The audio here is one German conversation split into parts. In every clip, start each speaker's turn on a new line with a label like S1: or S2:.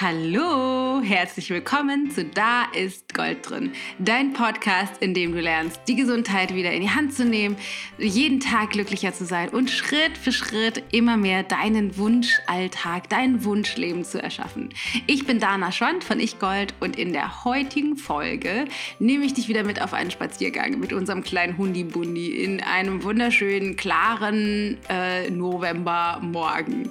S1: Hallo, herzlich willkommen zu Da ist Gold drin, dein Podcast, in dem du lernst, die Gesundheit wieder in die Hand zu nehmen, jeden Tag glücklicher zu sein und Schritt für Schritt immer mehr deinen Wunschalltag, dein Wunschleben zu erschaffen. Ich bin Dana Schwand von Ich Gold und in der heutigen Folge nehme ich dich wieder mit auf einen Spaziergang mit unserem kleinen Hundi-Bundi in einem wunderschönen, klaren äh, Novembermorgen.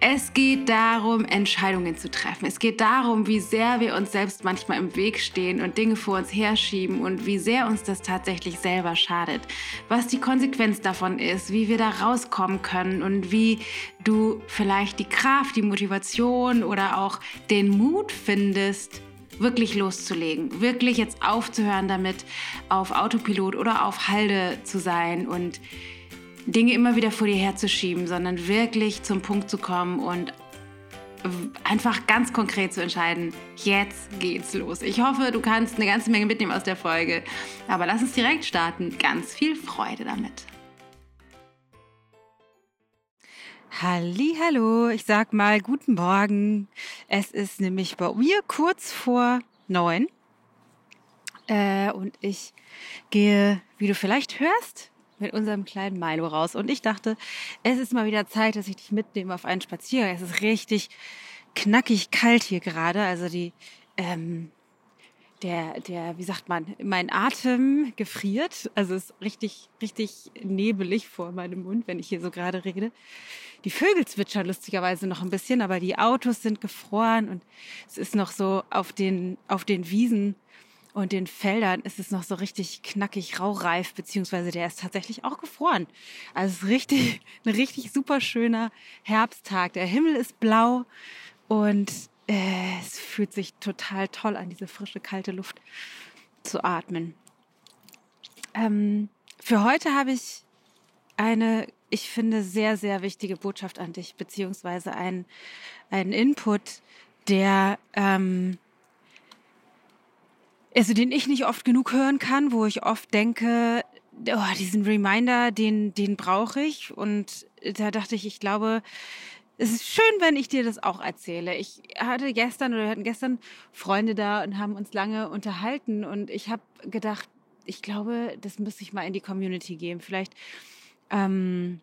S1: Es geht darum, Entscheidungen zu treffen treffen. Es geht darum, wie sehr wir uns selbst manchmal im Weg stehen und Dinge vor uns herschieben und wie sehr uns das tatsächlich selber schadet. Was die Konsequenz davon ist, wie wir da rauskommen können und wie du vielleicht die Kraft, die Motivation oder auch den Mut findest, wirklich loszulegen, wirklich jetzt aufzuhören damit, auf Autopilot oder auf Halde zu sein und Dinge immer wieder vor dir herzuschieben, sondern wirklich zum Punkt zu kommen und einfach ganz konkret zu entscheiden, jetzt geht's los. Ich hoffe, du kannst eine ganze Menge mitnehmen aus der Folge. Aber lass uns direkt starten. Ganz viel Freude damit.
S2: Hallo, ich sag mal guten Morgen. Es ist nämlich bei mir kurz vor neun. Äh, und ich gehe, wie du vielleicht hörst, mit unserem kleinen Milo raus. Und ich dachte, es ist mal wieder Zeit, dass ich dich mitnehme auf einen Spaziergang. Es ist richtig knackig kalt hier gerade. Also die, ähm, der, der, wie sagt man, mein Atem gefriert. Also es ist richtig, richtig nebelig vor meinem Mund, wenn ich hier so gerade rede. Die Vögel zwitschern lustigerweise noch ein bisschen, aber die Autos sind gefroren und es ist noch so auf den, auf den Wiesen und den Feldern ist es noch so richtig knackig raureif, beziehungsweise der ist tatsächlich auch gefroren. Also es ist richtig, ein richtig super schöner Herbsttag. Der Himmel ist blau und äh, es fühlt sich total toll an, diese frische, kalte Luft zu atmen. Ähm, für heute habe ich eine, ich finde, sehr, sehr wichtige Botschaft an dich, beziehungsweise einen, einen Input, der ähm, also den ich nicht oft genug hören kann, wo ich oft denke, oh, diesen Reminder, den, den brauche ich. Und da dachte ich, ich glaube, es ist schön, wenn ich dir das auch erzähle. Ich hatte gestern oder wir hatten gestern Freunde da und haben uns lange unterhalten und ich habe gedacht, ich glaube, das müsste ich mal in die Community geben. Vielleicht ähm,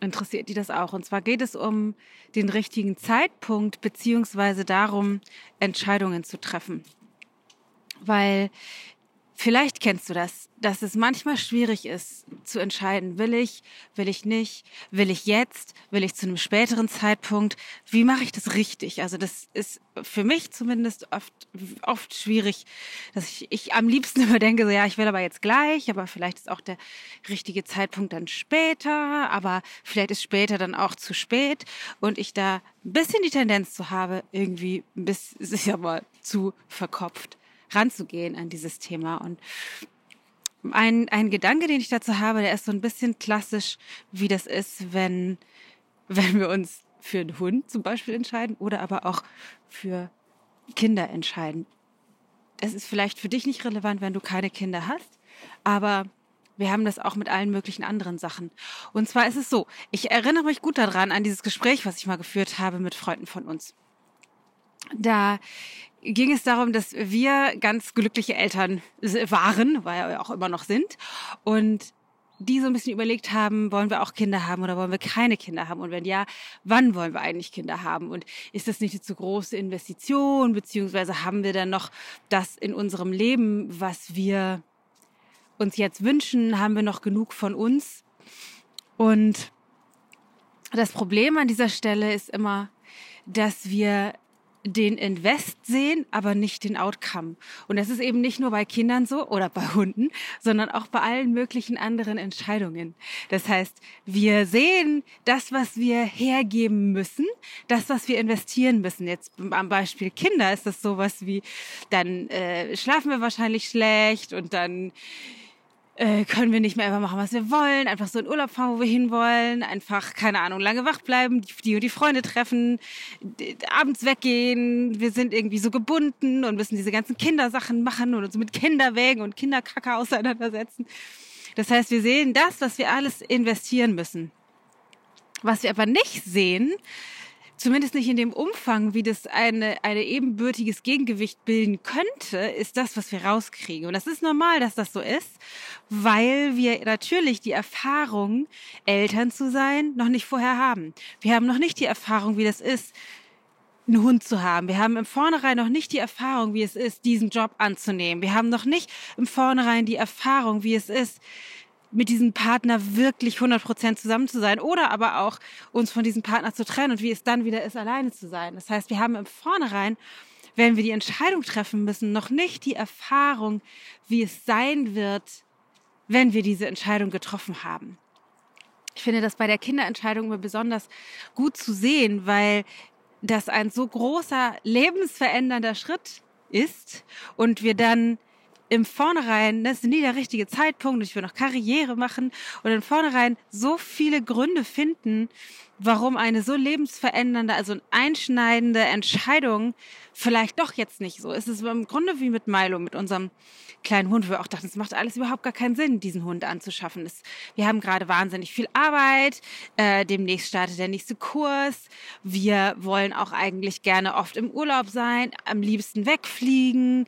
S2: interessiert die das auch. Und zwar geht es um den richtigen Zeitpunkt beziehungsweise darum, Entscheidungen zu treffen weil vielleicht kennst du das, dass es manchmal schwierig ist zu entscheiden, will ich, will ich nicht, will ich jetzt, will ich zu einem späteren Zeitpunkt, wie mache ich das richtig? Also das ist für mich zumindest oft, oft schwierig, dass ich, ich am liebsten immer denke, so ja, ich will aber jetzt gleich, aber vielleicht ist auch der richtige Zeitpunkt dann später, aber vielleicht ist später dann auch zu spät und ich da ein bisschen die Tendenz zu habe, irgendwie ein bisschen, ja mal zu verkopft ranzugehen an dieses Thema. Und ein, ein Gedanke, den ich dazu habe, der ist so ein bisschen klassisch, wie das ist, wenn, wenn wir uns für einen Hund zum Beispiel entscheiden oder aber auch für Kinder entscheiden. Es ist vielleicht für dich nicht relevant, wenn du keine Kinder hast, aber wir haben das auch mit allen möglichen anderen Sachen. Und zwar ist es so, ich erinnere mich gut daran, an dieses Gespräch, was ich mal geführt habe mit Freunden von uns. Da ging es darum, dass wir ganz glückliche Eltern waren, weil wir auch immer noch sind. Und die so ein bisschen überlegt haben, wollen wir auch Kinder haben oder wollen wir keine Kinder haben? Und wenn ja, wann wollen wir eigentlich Kinder haben? Und ist das nicht eine zu große Investition? Beziehungsweise haben wir dann noch das in unserem Leben, was wir uns jetzt wünschen? Haben wir noch genug von uns? Und das Problem an dieser Stelle ist immer, dass wir den Invest sehen, aber nicht den Outcome. Und das ist eben nicht nur bei Kindern so oder bei Hunden, sondern auch bei allen möglichen anderen Entscheidungen. Das heißt, wir sehen das, was wir hergeben müssen, das, was wir investieren müssen. Jetzt am Beispiel Kinder ist das sowas wie, dann äh, schlafen wir wahrscheinlich schlecht und dann äh, können wir nicht mehr einfach machen, was wir wollen, einfach so in Urlaub fahren, wo wir hinwollen, einfach, keine Ahnung, lange wach bleiben, die und die Freunde treffen, abends weggehen, wir sind irgendwie so gebunden und müssen diese ganzen Kindersachen machen und uns mit Kinderwägen und Kinderkacke auseinandersetzen. Das heißt, wir sehen das, was wir alles investieren müssen. Was wir aber nicht sehen, zumindest nicht in dem Umfang, wie das eine, eine ebenbürtiges Gegengewicht bilden könnte, ist das, was wir rauskriegen. Und das ist normal, dass das so ist, weil wir natürlich die Erfahrung, Eltern zu sein, noch nicht vorher haben. Wir haben noch nicht die Erfahrung, wie das ist, einen Hund zu haben. Wir haben im Vornherein noch nicht die Erfahrung, wie es ist, diesen Job anzunehmen. Wir haben noch nicht im Vornherein die Erfahrung, wie es ist, mit diesem Partner wirklich 100% zusammen zu sein oder aber auch uns von diesem Partner zu trennen und wie es dann wieder ist, alleine zu sein. Das heißt, wir haben im Vornherein, wenn wir die Entscheidung treffen müssen, noch nicht die Erfahrung, wie es sein wird, wenn wir diese Entscheidung getroffen haben. Ich finde das bei der Kinderentscheidung immer besonders gut zu sehen, weil das ein so großer lebensverändernder Schritt ist und wir dann im Vornherein, das ist nie der richtige Zeitpunkt, ich will noch Karriere machen und im Vornherein so viele Gründe finden, warum eine so lebensverändernde, also einschneidende Entscheidung vielleicht doch jetzt nicht so ist. Es ist im Grunde wie mit Milo, mit unserem kleinen Hund, wo wir auch dachten, es macht alles überhaupt gar keinen Sinn, diesen Hund anzuschaffen. Das, wir haben gerade wahnsinnig viel Arbeit, äh, demnächst startet der nächste Kurs. Wir wollen auch eigentlich gerne oft im Urlaub sein, am liebsten wegfliegen.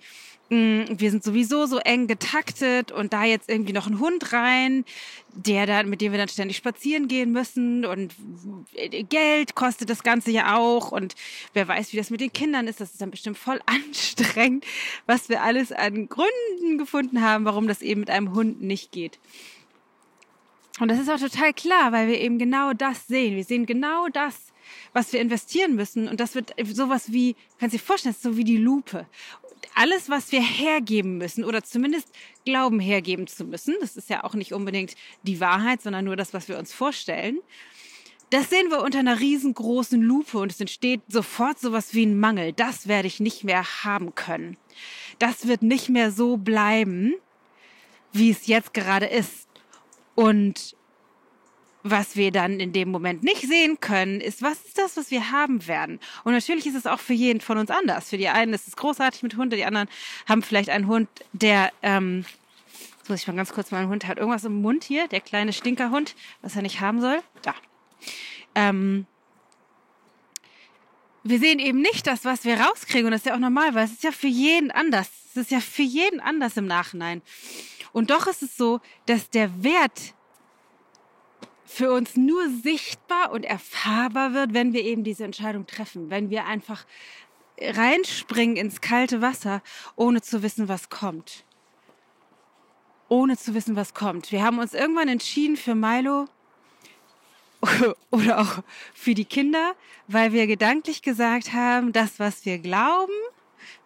S2: Wir sind sowieso so eng getaktet und da jetzt irgendwie noch ein Hund rein, der dann, mit dem wir dann ständig spazieren gehen müssen und Geld kostet das Ganze ja auch und wer weiß, wie das mit den Kindern ist, das ist dann bestimmt voll anstrengend, was wir alles an Gründen gefunden haben, warum das eben mit einem Hund nicht geht. Und das ist auch total klar, weil wir eben genau das sehen. Wir sehen genau das, was wir investieren müssen. Und das wird sowas wie, kannst du dir vorstellen, so wie die Lupe alles, was wir hergeben müssen oder zumindest glauben hergeben zu müssen, das ist ja auch nicht unbedingt die Wahrheit, sondern nur das, was wir uns vorstellen, das sehen wir unter einer riesengroßen Lupe und es entsteht sofort sowas wie ein Mangel. Das werde ich nicht mehr haben können. Das wird nicht mehr so bleiben, wie es jetzt gerade ist. Und was wir dann in dem Moment nicht sehen können, ist, was ist das, was wir haben werden? Und natürlich ist es auch für jeden von uns anders. Für die einen ist es großartig mit Hunden, die anderen haben vielleicht einen Hund, der, ähm, jetzt muss ich mal ganz kurz, mein Hund hat irgendwas im Mund hier, der kleine Stinkerhund, was er nicht haben soll. Da. Ähm, wir sehen eben nicht das, was wir rauskriegen. Und das ist ja auch normal, weil es ist ja für jeden anders. Es ist ja für jeden anders im Nachhinein. Und doch ist es so, dass der Wert für uns nur sichtbar und erfahrbar wird, wenn wir eben diese Entscheidung treffen, wenn wir einfach reinspringen ins kalte Wasser, ohne zu wissen, was kommt. Ohne zu wissen, was kommt. Wir haben uns irgendwann entschieden für Milo oder auch für die Kinder, weil wir gedanklich gesagt haben, das, was wir glauben,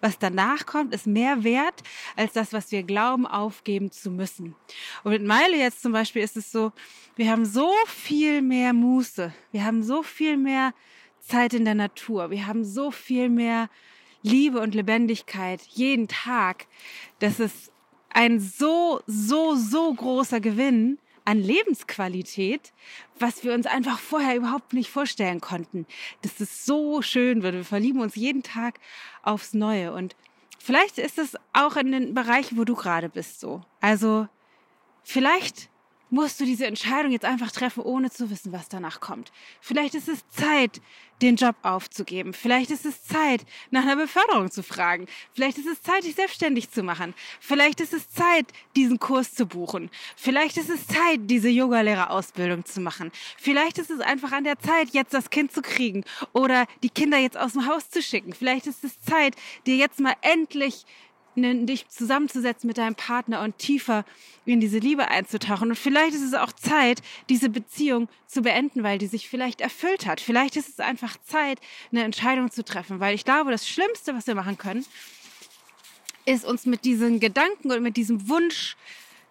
S2: was danach kommt, ist mehr wert als das, was wir glauben, aufgeben zu müssen. Und mit Meile jetzt zum Beispiel ist es so, wir haben so viel mehr Muße, wir haben so viel mehr Zeit in der Natur, wir haben so viel mehr Liebe und Lebendigkeit jeden Tag, dass es ein so, so, so großer Gewinn an Lebensqualität, was wir uns einfach vorher überhaupt nicht vorstellen konnten. Das ist so schön. Wir verlieben uns jeden Tag aufs Neue. Und vielleicht ist es auch in den Bereichen, wo du gerade bist, so. Also, vielleicht musst du diese Entscheidung jetzt einfach treffen, ohne zu wissen, was danach kommt. Vielleicht ist es Zeit, den Job aufzugeben. Vielleicht ist es Zeit, nach einer Beförderung zu fragen. Vielleicht ist es Zeit, dich selbstständig zu machen. Vielleicht ist es Zeit, diesen Kurs zu buchen. Vielleicht ist es Zeit, diese Yogalehrerausbildung zu machen. Vielleicht ist es einfach an der Zeit, jetzt das Kind zu kriegen oder die Kinder jetzt aus dem Haus zu schicken. Vielleicht ist es Zeit, dir jetzt mal endlich dich zusammenzusetzen mit deinem Partner und tiefer in diese Liebe einzutauchen. Und vielleicht ist es auch Zeit, diese Beziehung zu beenden, weil die sich vielleicht erfüllt hat. Vielleicht ist es einfach Zeit, eine Entscheidung zu treffen, weil ich glaube, das Schlimmste, was wir machen können, ist uns mit diesen Gedanken und mit diesem Wunsch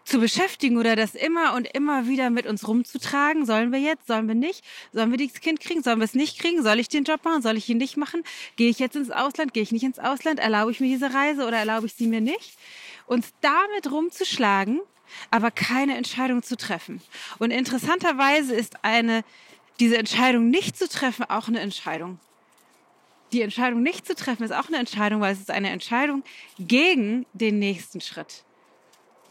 S2: zu beschäftigen oder das immer und immer wieder mit uns rumzutragen. Sollen wir jetzt? Sollen wir nicht? Sollen wir das Kind kriegen? Sollen wir es nicht kriegen? Soll ich den Job machen? Soll ich ihn nicht machen? Gehe ich jetzt ins Ausland? Gehe ich nicht ins Ausland? Erlaube ich mir diese Reise oder erlaube ich sie mir nicht? Uns damit rumzuschlagen, aber keine Entscheidung zu treffen. Und interessanterweise ist eine, diese Entscheidung nicht zu treffen auch eine Entscheidung. Die Entscheidung nicht zu treffen ist auch eine Entscheidung, weil es ist eine Entscheidung gegen den nächsten Schritt.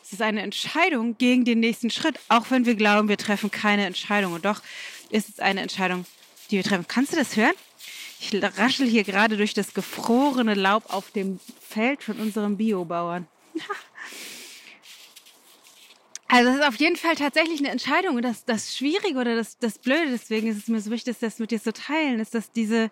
S2: Es ist eine Entscheidung gegen den nächsten Schritt, auch wenn wir glauben, wir treffen keine Entscheidung. Und doch ist es eine Entscheidung, die wir treffen. Kannst du das hören? Ich raschel hier gerade durch das gefrorene Laub auf dem Feld von unserem Biobauern. Also es ist auf jeden Fall tatsächlich eine Entscheidung. Und das, das Schwierige oder das, das Blöde, deswegen ist es mir so wichtig, das mit dir zu teilen, ist, dass diese,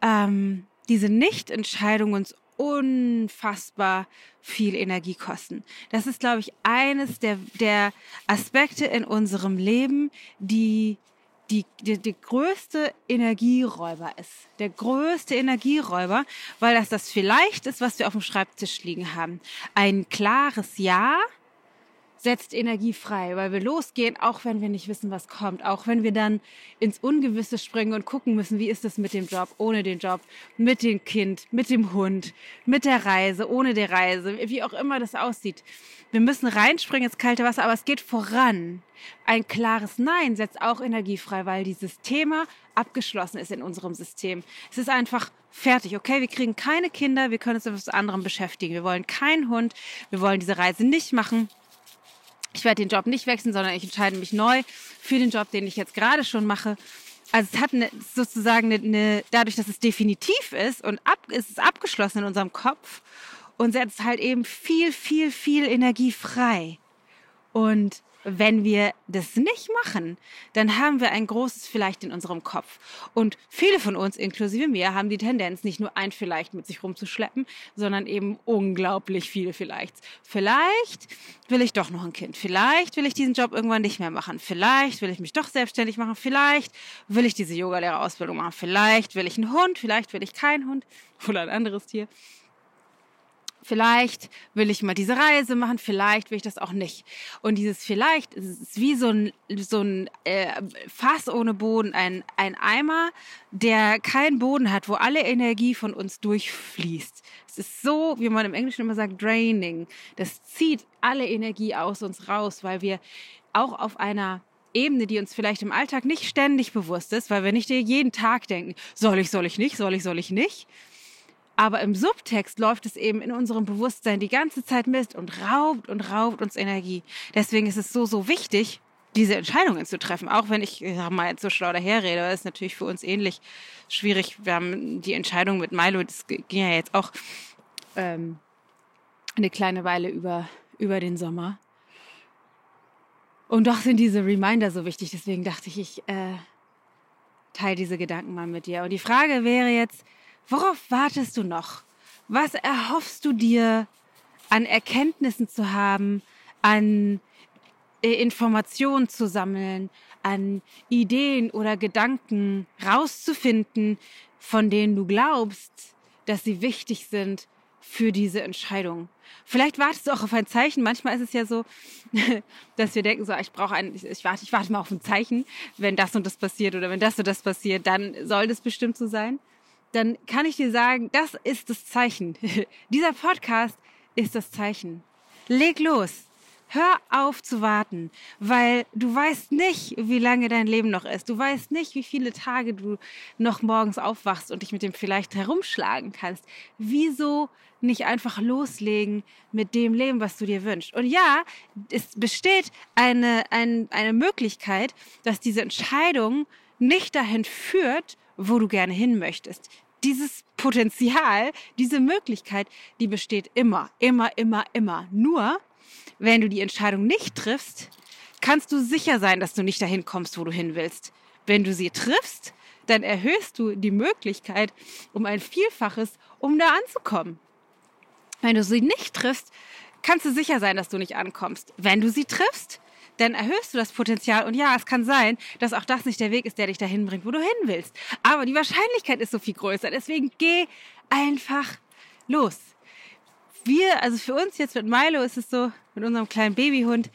S2: ähm, diese Nichtentscheidung uns unfassbar viel Energie kosten. Das ist, glaube ich, eines der, der Aspekte in unserem Leben, die die, die, die größte Energieräuber ist. Der größte Energieräuber, weil das das vielleicht ist, was wir auf dem Schreibtisch liegen haben. Ein klares Ja setzt Energie frei, weil wir losgehen, auch wenn wir nicht wissen, was kommt, auch wenn wir dann ins Ungewisse springen und gucken müssen, wie ist es mit dem Job, ohne den Job, mit dem Kind, mit dem Hund, mit der Reise, ohne der Reise, wie auch immer das aussieht. Wir müssen reinspringen ins kalte Wasser, aber es geht voran. Ein klares Nein setzt auch Energie frei, weil dieses Thema abgeschlossen ist in unserem System. Es ist einfach fertig. Okay, wir kriegen keine Kinder, wir können uns mit etwas anderem beschäftigen. Wir wollen keinen Hund, wir wollen diese Reise nicht machen ich werde den Job nicht wechseln, sondern ich entscheide mich neu für den Job, den ich jetzt gerade schon mache. Also es hat eine, sozusagen eine, eine, dadurch, dass es definitiv ist und ab, ist es abgeschlossen in unserem Kopf und setzt halt eben viel, viel, viel Energie frei. Und wenn wir das nicht machen, dann haben wir ein großes Vielleicht in unserem Kopf. Und viele von uns, inklusive mir, haben die Tendenz, nicht nur ein Vielleicht mit sich rumzuschleppen, sondern eben unglaublich viele Vielleicht. Vielleicht will ich doch noch ein Kind. Vielleicht will ich diesen Job irgendwann nicht mehr machen. Vielleicht will ich mich doch selbstständig machen. Vielleicht will ich diese Yogalehrerausbildung machen. Vielleicht will ich einen Hund. Vielleicht will ich keinen Hund oder ein anderes Tier vielleicht will ich mal diese Reise machen, vielleicht will ich das auch nicht. Und dieses vielleicht ist wie so ein, so ein äh, Fass ohne Boden, ein, ein Eimer, der keinen Boden hat, wo alle Energie von uns durchfließt. Es ist so, wie man im Englischen immer sagt, draining. Das zieht alle Energie aus uns raus, weil wir auch auf einer Ebene, die uns vielleicht im Alltag nicht ständig bewusst ist, weil wir nicht jeden Tag denken, soll ich, soll ich nicht, soll ich, soll ich nicht, aber im Subtext läuft es eben in unserem Bewusstsein die ganze Zeit mit und raubt und raubt uns Energie. Deswegen ist es so, so wichtig, diese Entscheidungen zu treffen. Auch wenn ich, ich mal jetzt so schlau daherrede, ist natürlich für uns ähnlich schwierig. Wir haben die Entscheidung mit Milo, das ging ja jetzt auch ähm, eine kleine Weile über, über den Sommer. Und doch sind diese Reminder so wichtig. Deswegen dachte ich, ich äh, teile diese Gedanken mal mit dir. Und die Frage wäre jetzt, Worauf wartest du noch? Was erhoffst du dir an Erkenntnissen zu haben, an äh, Informationen zu sammeln, an Ideen oder Gedanken rauszufinden, von denen du glaubst, dass sie wichtig sind für diese Entscheidung. Vielleicht wartest du auch auf ein Zeichen. Manchmal ist es ja so, dass wir denken, so, ich brauche ein, ich warte, ich warte mal auf ein Zeichen. Wenn das und das passiert oder wenn das und das passiert, dann soll das bestimmt so sein dann kann ich dir sagen, das ist das Zeichen. Dieser Podcast ist das Zeichen. Leg los. Hör auf zu warten, weil du weißt nicht, wie lange dein Leben noch ist. Du weißt nicht, wie viele Tage du noch morgens aufwachst und dich mit dem vielleicht herumschlagen kannst. Wieso nicht einfach loslegen mit dem Leben, was du dir wünschst? Und ja, es besteht eine, eine, eine Möglichkeit, dass diese Entscheidung nicht dahin führt, wo du gerne hin möchtest. Dieses Potenzial, diese Möglichkeit, die besteht immer, immer, immer, immer. Nur, wenn du die Entscheidung nicht triffst, kannst du sicher sein, dass du nicht dahin kommst, wo du hin willst. Wenn du sie triffst, dann erhöhst du die Möglichkeit um ein Vielfaches, um da anzukommen. Wenn du sie nicht triffst, kannst du sicher sein, dass du nicht ankommst. Wenn du sie triffst, dann erhöhst du das Potenzial. Und ja, es kann sein, dass auch das nicht der Weg ist, der dich dahin bringt, wo du hin willst. Aber die Wahrscheinlichkeit ist so viel größer. Deswegen geh einfach los. Wir, also für uns jetzt mit Milo ist es so, mit unserem kleinen Babyhund,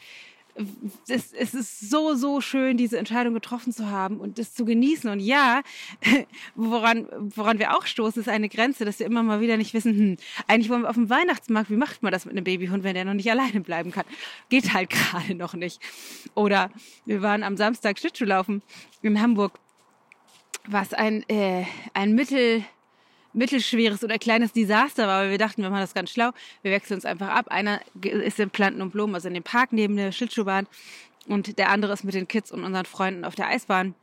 S2: es, es ist so, so schön, diese Entscheidung getroffen zu haben und das zu genießen. Und ja, woran, woran wir auch stoßen, ist eine Grenze, dass wir immer mal wieder nicht wissen, hm, eigentlich wollen wir auf dem Weihnachtsmarkt, wie macht man das mit einem Babyhund, wenn der noch nicht alleine bleiben kann? Geht halt gerade noch nicht. Oder wir waren am Samstag Schlittschuhlaufen in Hamburg, was ein, äh, ein Mittel mittelschweres oder kleines Desaster war, weil wir dachten, wir machen das ganz schlau. Wir wechseln uns einfach ab. Einer ist in Planten und Blumen, also in dem Park neben der Schlittschuhbahn und der andere ist mit den Kids und unseren Freunden auf der Eisbahn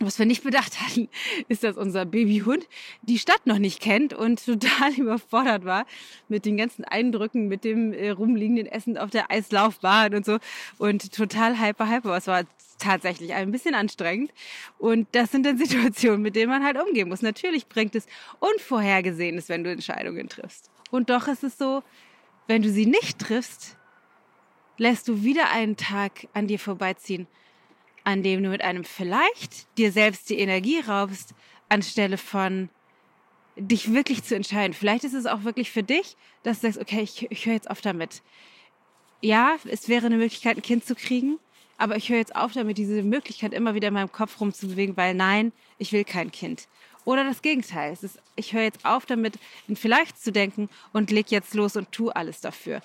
S2: Was wir nicht bedacht hatten, ist, dass unser Babyhund die Stadt noch nicht kennt und total überfordert war mit den ganzen Eindrücken, mit dem äh, rumliegenden Essen auf der Eislaufbahn und so und total hyper, hyper. Es war tatsächlich ein bisschen anstrengend und das sind dann Situationen, mit denen man halt umgehen muss. Natürlich bringt es Unvorhergesehenes, wenn du Entscheidungen triffst. Und doch ist es so, wenn du sie nicht triffst, lässt du wieder einen Tag an dir vorbeiziehen, an dem du mit einem vielleicht dir selbst die Energie raubst, anstelle von dich wirklich zu entscheiden. Vielleicht ist es auch wirklich für dich, dass du sagst, okay, ich, ich höre jetzt auf damit. Ja, es wäre eine Möglichkeit, ein Kind zu kriegen, aber ich höre jetzt auf damit, diese Möglichkeit immer wieder in meinem Kopf rumzubewegen, weil nein, ich will kein Kind. Oder das Gegenteil. Es ist, ich höre jetzt auf damit, in vielleicht zu denken und leg jetzt los und tu alles dafür.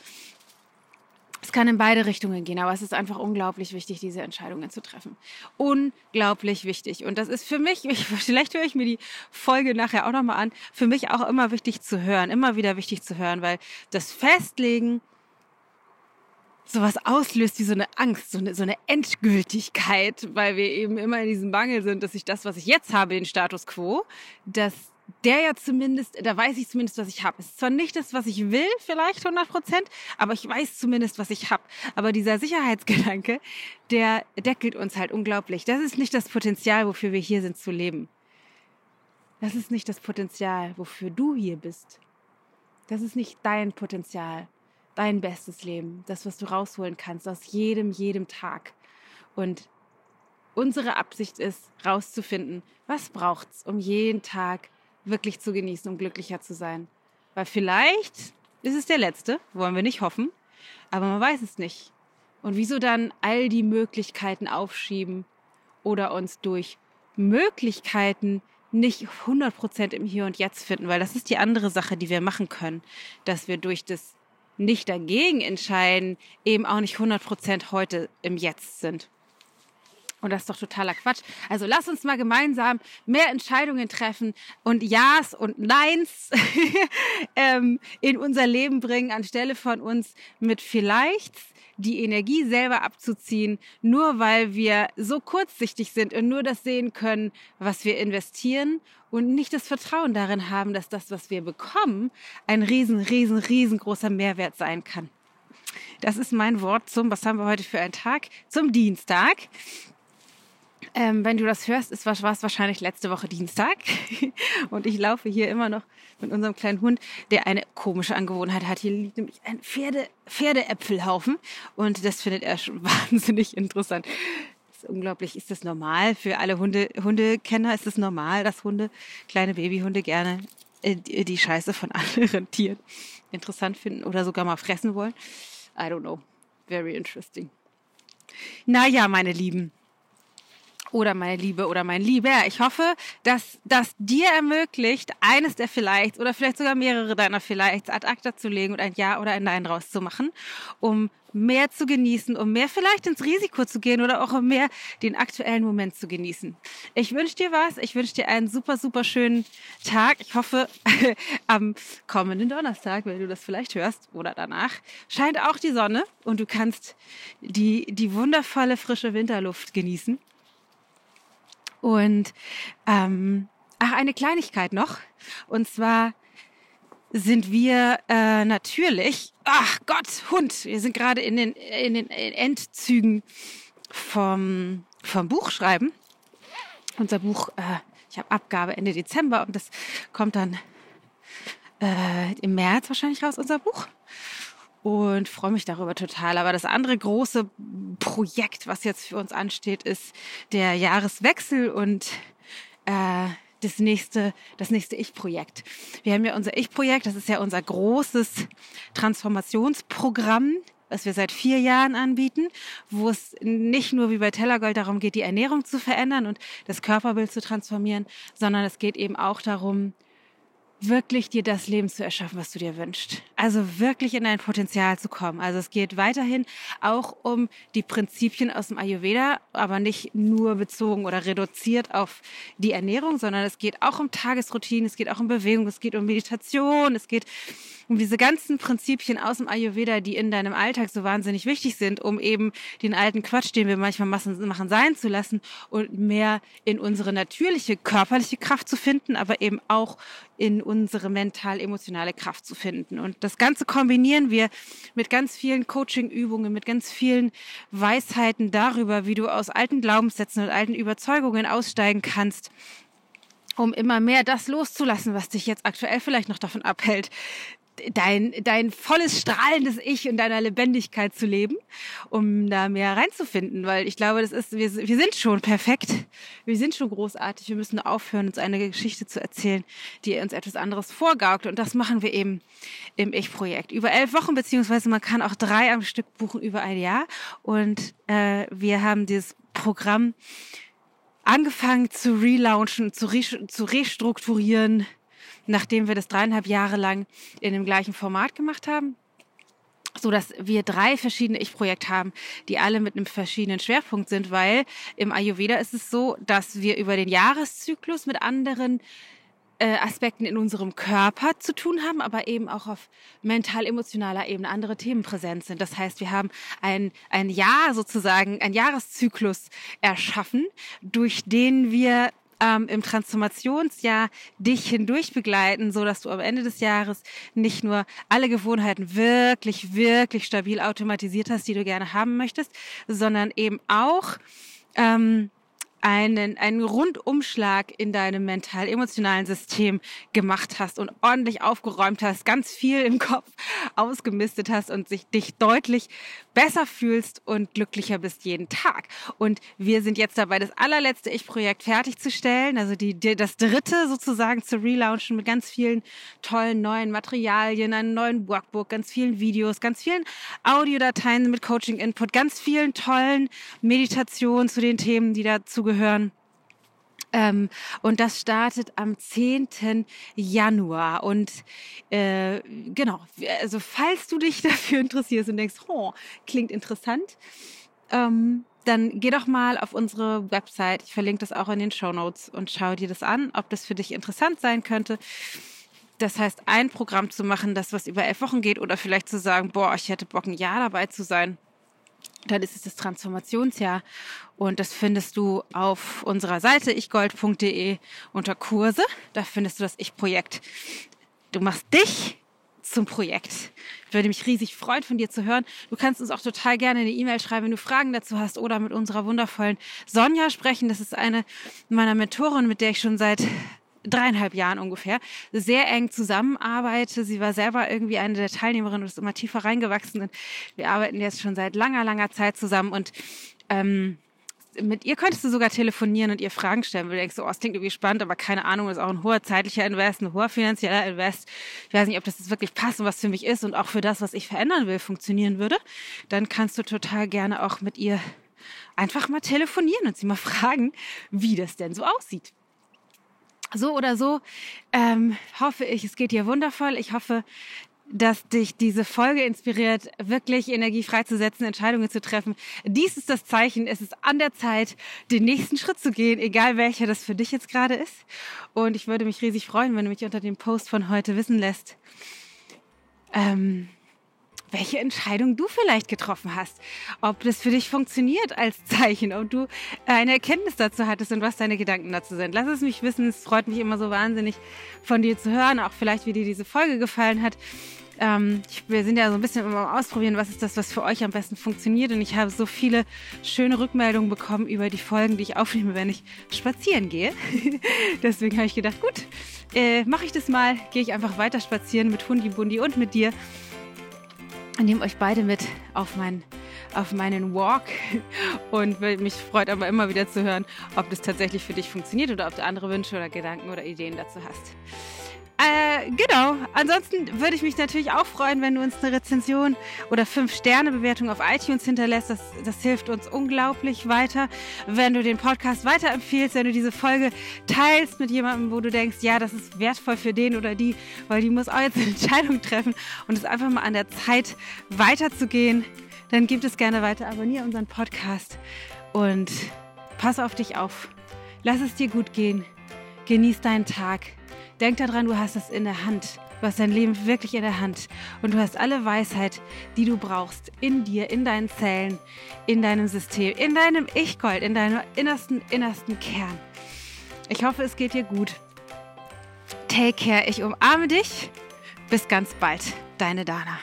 S2: Es kann in beide Richtungen gehen, aber es ist einfach unglaublich wichtig, diese Entscheidungen zu treffen. Unglaublich wichtig. Und das ist für mich, ich, vielleicht höre ich mir die Folge nachher auch nochmal an, für mich auch immer wichtig zu hören, immer wieder wichtig zu hören, weil das Festlegen sowas auslöst wie so eine Angst, so eine, so eine Endgültigkeit, weil wir eben immer in diesem Mangel sind, dass ich das, was ich jetzt habe, den Status quo, dass der ja zumindest, da weiß ich zumindest, was ich habe. Es ist zwar nicht das, was ich will, vielleicht 100 Prozent, aber ich weiß zumindest, was ich habe. Aber dieser Sicherheitsgedanke, der deckelt uns halt unglaublich. Das ist nicht das Potenzial, wofür wir hier sind zu leben. Das ist nicht das Potenzial, wofür du hier bist. Das ist nicht dein Potenzial, dein bestes Leben, das, was du rausholen kannst aus jedem, jedem Tag. Und unsere Absicht ist, rauszufinden, was braucht's, um jeden Tag wirklich zu genießen, um glücklicher zu sein. Weil vielleicht ist es der letzte, wollen wir nicht hoffen, aber man weiß es nicht. Und wieso dann all die Möglichkeiten aufschieben oder uns durch Möglichkeiten nicht 100% im Hier und Jetzt finden, weil das ist die andere Sache, die wir machen können, dass wir durch das nicht dagegen entscheiden, eben auch nicht 100% heute im Jetzt sind. Und das ist doch totaler Quatsch. Also lass uns mal gemeinsam mehr Entscheidungen treffen und Ja's und Neins ähm, in unser Leben bringen, anstelle von uns mit vielleicht die Energie selber abzuziehen, nur weil wir so kurzsichtig sind und nur das sehen können, was wir investieren und nicht das Vertrauen darin haben, dass das, was wir bekommen, ein riesen, riesen, riesengroßer Mehrwert sein kann. Das ist mein Wort zum, was haben wir heute für einen Tag? Zum Dienstag. Ähm, wenn du das hörst, ist, war es wahrscheinlich letzte Woche Dienstag. Und ich laufe hier immer noch mit unserem kleinen Hund, der eine komische Angewohnheit hat. Hier liegt nämlich ein Pferde, Pferdeäpfelhaufen. Und das findet er schon wahnsinnig interessant. Das ist unglaublich. Ist das normal für alle Hunde, Hundekenner? Ist es normal, dass Hunde, kleine Babyhunde gerne äh, die, die Scheiße von anderen Tieren interessant finden oder sogar mal fressen wollen? I don't know. Very interesting. Naja, meine Lieben oder meine Liebe oder mein Lieber. Ich hoffe, dass das dir ermöglicht, eines der vielleicht oder vielleicht sogar mehrere deiner vielleicht ad acta zu legen und ein Ja oder ein Nein rauszumachen, um mehr zu genießen, um mehr vielleicht ins Risiko zu gehen oder auch um mehr den aktuellen Moment zu genießen. Ich wünsche dir was. Ich wünsche dir einen super, super schönen Tag. Ich hoffe, am kommenden Donnerstag, wenn du das vielleicht hörst oder danach, scheint auch die Sonne und du kannst die, die wundervolle frische Winterluft genießen. Und ähm, ach, eine Kleinigkeit noch. Und zwar sind wir äh, natürlich, ach Gott, Hund, wir sind gerade in den, in den Endzügen vom, vom Buchschreiben. Unser Buch, äh, ich habe Abgabe Ende Dezember und das kommt dann äh, im März wahrscheinlich raus, unser Buch und freue mich darüber total. Aber das andere große Projekt, was jetzt für uns ansteht, ist der Jahreswechsel und äh, das nächste, das nächste Ich-Projekt. Wir haben ja unser Ich-Projekt, das ist ja unser großes Transformationsprogramm, was wir seit vier Jahren anbieten, wo es nicht nur wie bei Tellergold darum geht, die Ernährung zu verändern und das Körperbild zu transformieren, sondern es geht eben auch darum, wirklich dir das Leben zu erschaffen, was du dir wünschst. Also wirklich in dein Potenzial zu kommen. Also es geht weiterhin auch um die Prinzipien aus dem Ayurveda, aber nicht nur bezogen oder reduziert auf die Ernährung, sondern es geht auch um Tagesroutinen, es geht auch um Bewegung, es geht um Meditation, es geht um diese ganzen Prinzipien aus dem Ayurveda, die in deinem Alltag so wahnsinnig wichtig sind, um eben den alten Quatsch, den wir manchmal machen, sein zu lassen und mehr in unsere natürliche körperliche Kraft zu finden, aber eben auch in unsere mental-emotionale Kraft zu finden. Und das Ganze kombinieren wir mit ganz vielen Coaching-Übungen, mit ganz vielen Weisheiten darüber, wie du aus alten Glaubenssätzen und alten Überzeugungen aussteigen kannst, um immer mehr das loszulassen, was dich jetzt aktuell vielleicht noch davon abhält, dein, dein volles, strahlendes Ich und deiner Lebendigkeit zu leben, um da mehr reinzufinden, weil ich glaube, das ist, wir, wir sind schon perfekt, wir sind schon großartig, wir müssen aufhören, uns eine Geschichte zu erzählen, die uns etwas anderes vorgaukelt und das machen wir eben im Ich-Projekt. Über elf Wochen, beziehungsweise man kann auch drei am Stück buchen über ein Jahr. Und äh, wir haben dieses Programm angefangen zu relaunchen, zu, re zu restrukturieren, nachdem wir das dreieinhalb Jahre lang in dem gleichen Format gemacht haben so dass wir drei verschiedene Ich-Projekte haben, die alle mit einem verschiedenen Schwerpunkt sind, weil im Ayurveda ist es so, dass wir über den Jahreszyklus mit anderen äh, Aspekten in unserem Körper zu tun haben, aber eben auch auf mental-emotionaler Ebene andere Themen präsent sind. Das heißt, wir haben ein, ein Jahr sozusagen, ein Jahreszyklus erschaffen, durch den wir ähm, im Transformationsjahr dich hindurch begleiten, so dass du am Ende des Jahres nicht nur alle Gewohnheiten wirklich, wirklich stabil automatisiert hast, die du gerne haben möchtest, sondern eben auch ähm, einen, einen Rundumschlag in deinem mental-emotionalen System gemacht hast und ordentlich aufgeräumt hast, ganz viel im Kopf ausgemistet hast und sich dich deutlich besser fühlst und glücklicher bist jeden Tag. Und wir sind jetzt dabei, das allerletzte Ich-Projekt fertigzustellen, also die, die, das dritte sozusagen zu relaunchen mit ganz vielen tollen neuen Materialien, einem neuen Workbook, ganz vielen Videos, ganz vielen Audiodateien mit Coaching-Input, ganz vielen tollen Meditationen zu den Themen, die dazu gehören. Ähm, und das startet am 10. Januar. Und äh, genau, also falls du dich dafür interessierst und denkst, oh, klingt interessant, ähm, dann geh doch mal auf unsere Website. Ich verlinke das auch in den Show Notes und schau dir das an, ob das für dich interessant sein könnte. Das heißt, ein Programm zu machen, das was über elf Wochen geht, oder vielleicht zu sagen, boah, ich hätte Bock, ein Jahr dabei zu sein dann ist es das Transformationsjahr. Und das findest du auf unserer Seite ichgold.de unter Kurse. Da findest du das Ich-Projekt. Du machst dich zum Projekt. Ich würde mich riesig freuen, von dir zu hören. Du kannst uns auch total gerne eine E-Mail schreiben, wenn du Fragen dazu hast oder mit unserer wundervollen Sonja sprechen. Das ist eine meiner Mentoren, mit der ich schon seit dreieinhalb Jahren ungefähr sehr eng zusammenarbeite. Sie war selber irgendwie eine der Teilnehmerinnen und ist immer tiefer reingewachsen. Und wir arbeiten jetzt schon seit langer, langer Zeit zusammen und ähm, mit ihr könntest du sogar telefonieren und ihr Fragen stellen. Du denkst oh, das klingt irgendwie spannend, aber keine Ahnung, das ist auch ein hoher zeitlicher Invest, ein hoher finanzieller Invest. Ich weiß nicht, ob das wirklich passt und was für mich ist und auch für das, was ich verändern will, funktionieren würde. Dann kannst du total gerne auch mit ihr einfach mal telefonieren und sie mal fragen, wie das denn so aussieht so oder so ähm, hoffe ich, es geht dir wundervoll. Ich hoffe, dass dich diese Folge inspiriert, wirklich Energie freizusetzen, Entscheidungen zu treffen. Dies ist das Zeichen. Es ist an der Zeit, den nächsten Schritt zu gehen, egal welcher das für dich jetzt gerade ist. Und ich würde mich riesig freuen, wenn du mich unter dem Post von heute wissen lässt. Ähm, welche Entscheidung du vielleicht getroffen hast, ob das für dich funktioniert als Zeichen, ob du eine Erkenntnis dazu hattest und was deine Gedanken dazu sind. Lass es mich wissen, es freut mich immer so wahnsinnig von dir zu hören, auch vielleicht, wie dir diese Folge gefallen hat. Ähm, ich, wir sind ja so ein bisschen immer am Ausprobieren, was ist das, was für euch am besten funktioniert. Und ich habe so viele schöne Rückmeldungen bekommen über die Folgen, die ich aufnehme, wenn ich spazieren gehe. Deswegen habe ich gedacht, gut, äh, mache ich das mal, gehe ich einfach weiter spazieren mit Hundi Bundi und mit dir nehme euch beide mit auf, mein, auf meinen Walk und mich freut aber immer wieder zu hören, ob das tatsächlich für dich funktioniert oder ob du andere Wünsche oder Gedanken oder Ideen dazu hast. Äh, genau. Ansonsten würde ich mich natürlich auch freuen, wenn du uns eine Rezension oder 5-Sterne-Bewertung auf iTunes hinterlässt. Das, das hilft uns unglaublich weiter. Wenn du den Podcast weiterempfiehlst, wenn du diese Folge teilst mit jemandem, wo du denkst, ja, das ist wertvoll für den oder die, weil die muss auch jetzt eine Entscheidung treffen und es einfach mal an der Zeit weiterzugehen, dann gib es gerne weiter. Abonniere unseren Podcast und pass auf dich auf. Lass es dir gut gehen. Genieß deinen Tag Denk daran, du hast es in der Hand. Du hast dein Leben wirklich in der Hand. Und du hast alle Weisheit, die du brauchst, in dir, in deinen Zellen, in deinem System, in deinem Ich-Gold, in deinem innersten, innersten Kern. Ich hoffe, es geht dir gut. Take care. Ich umarme dich. Bis ganz bald. Deine Dana.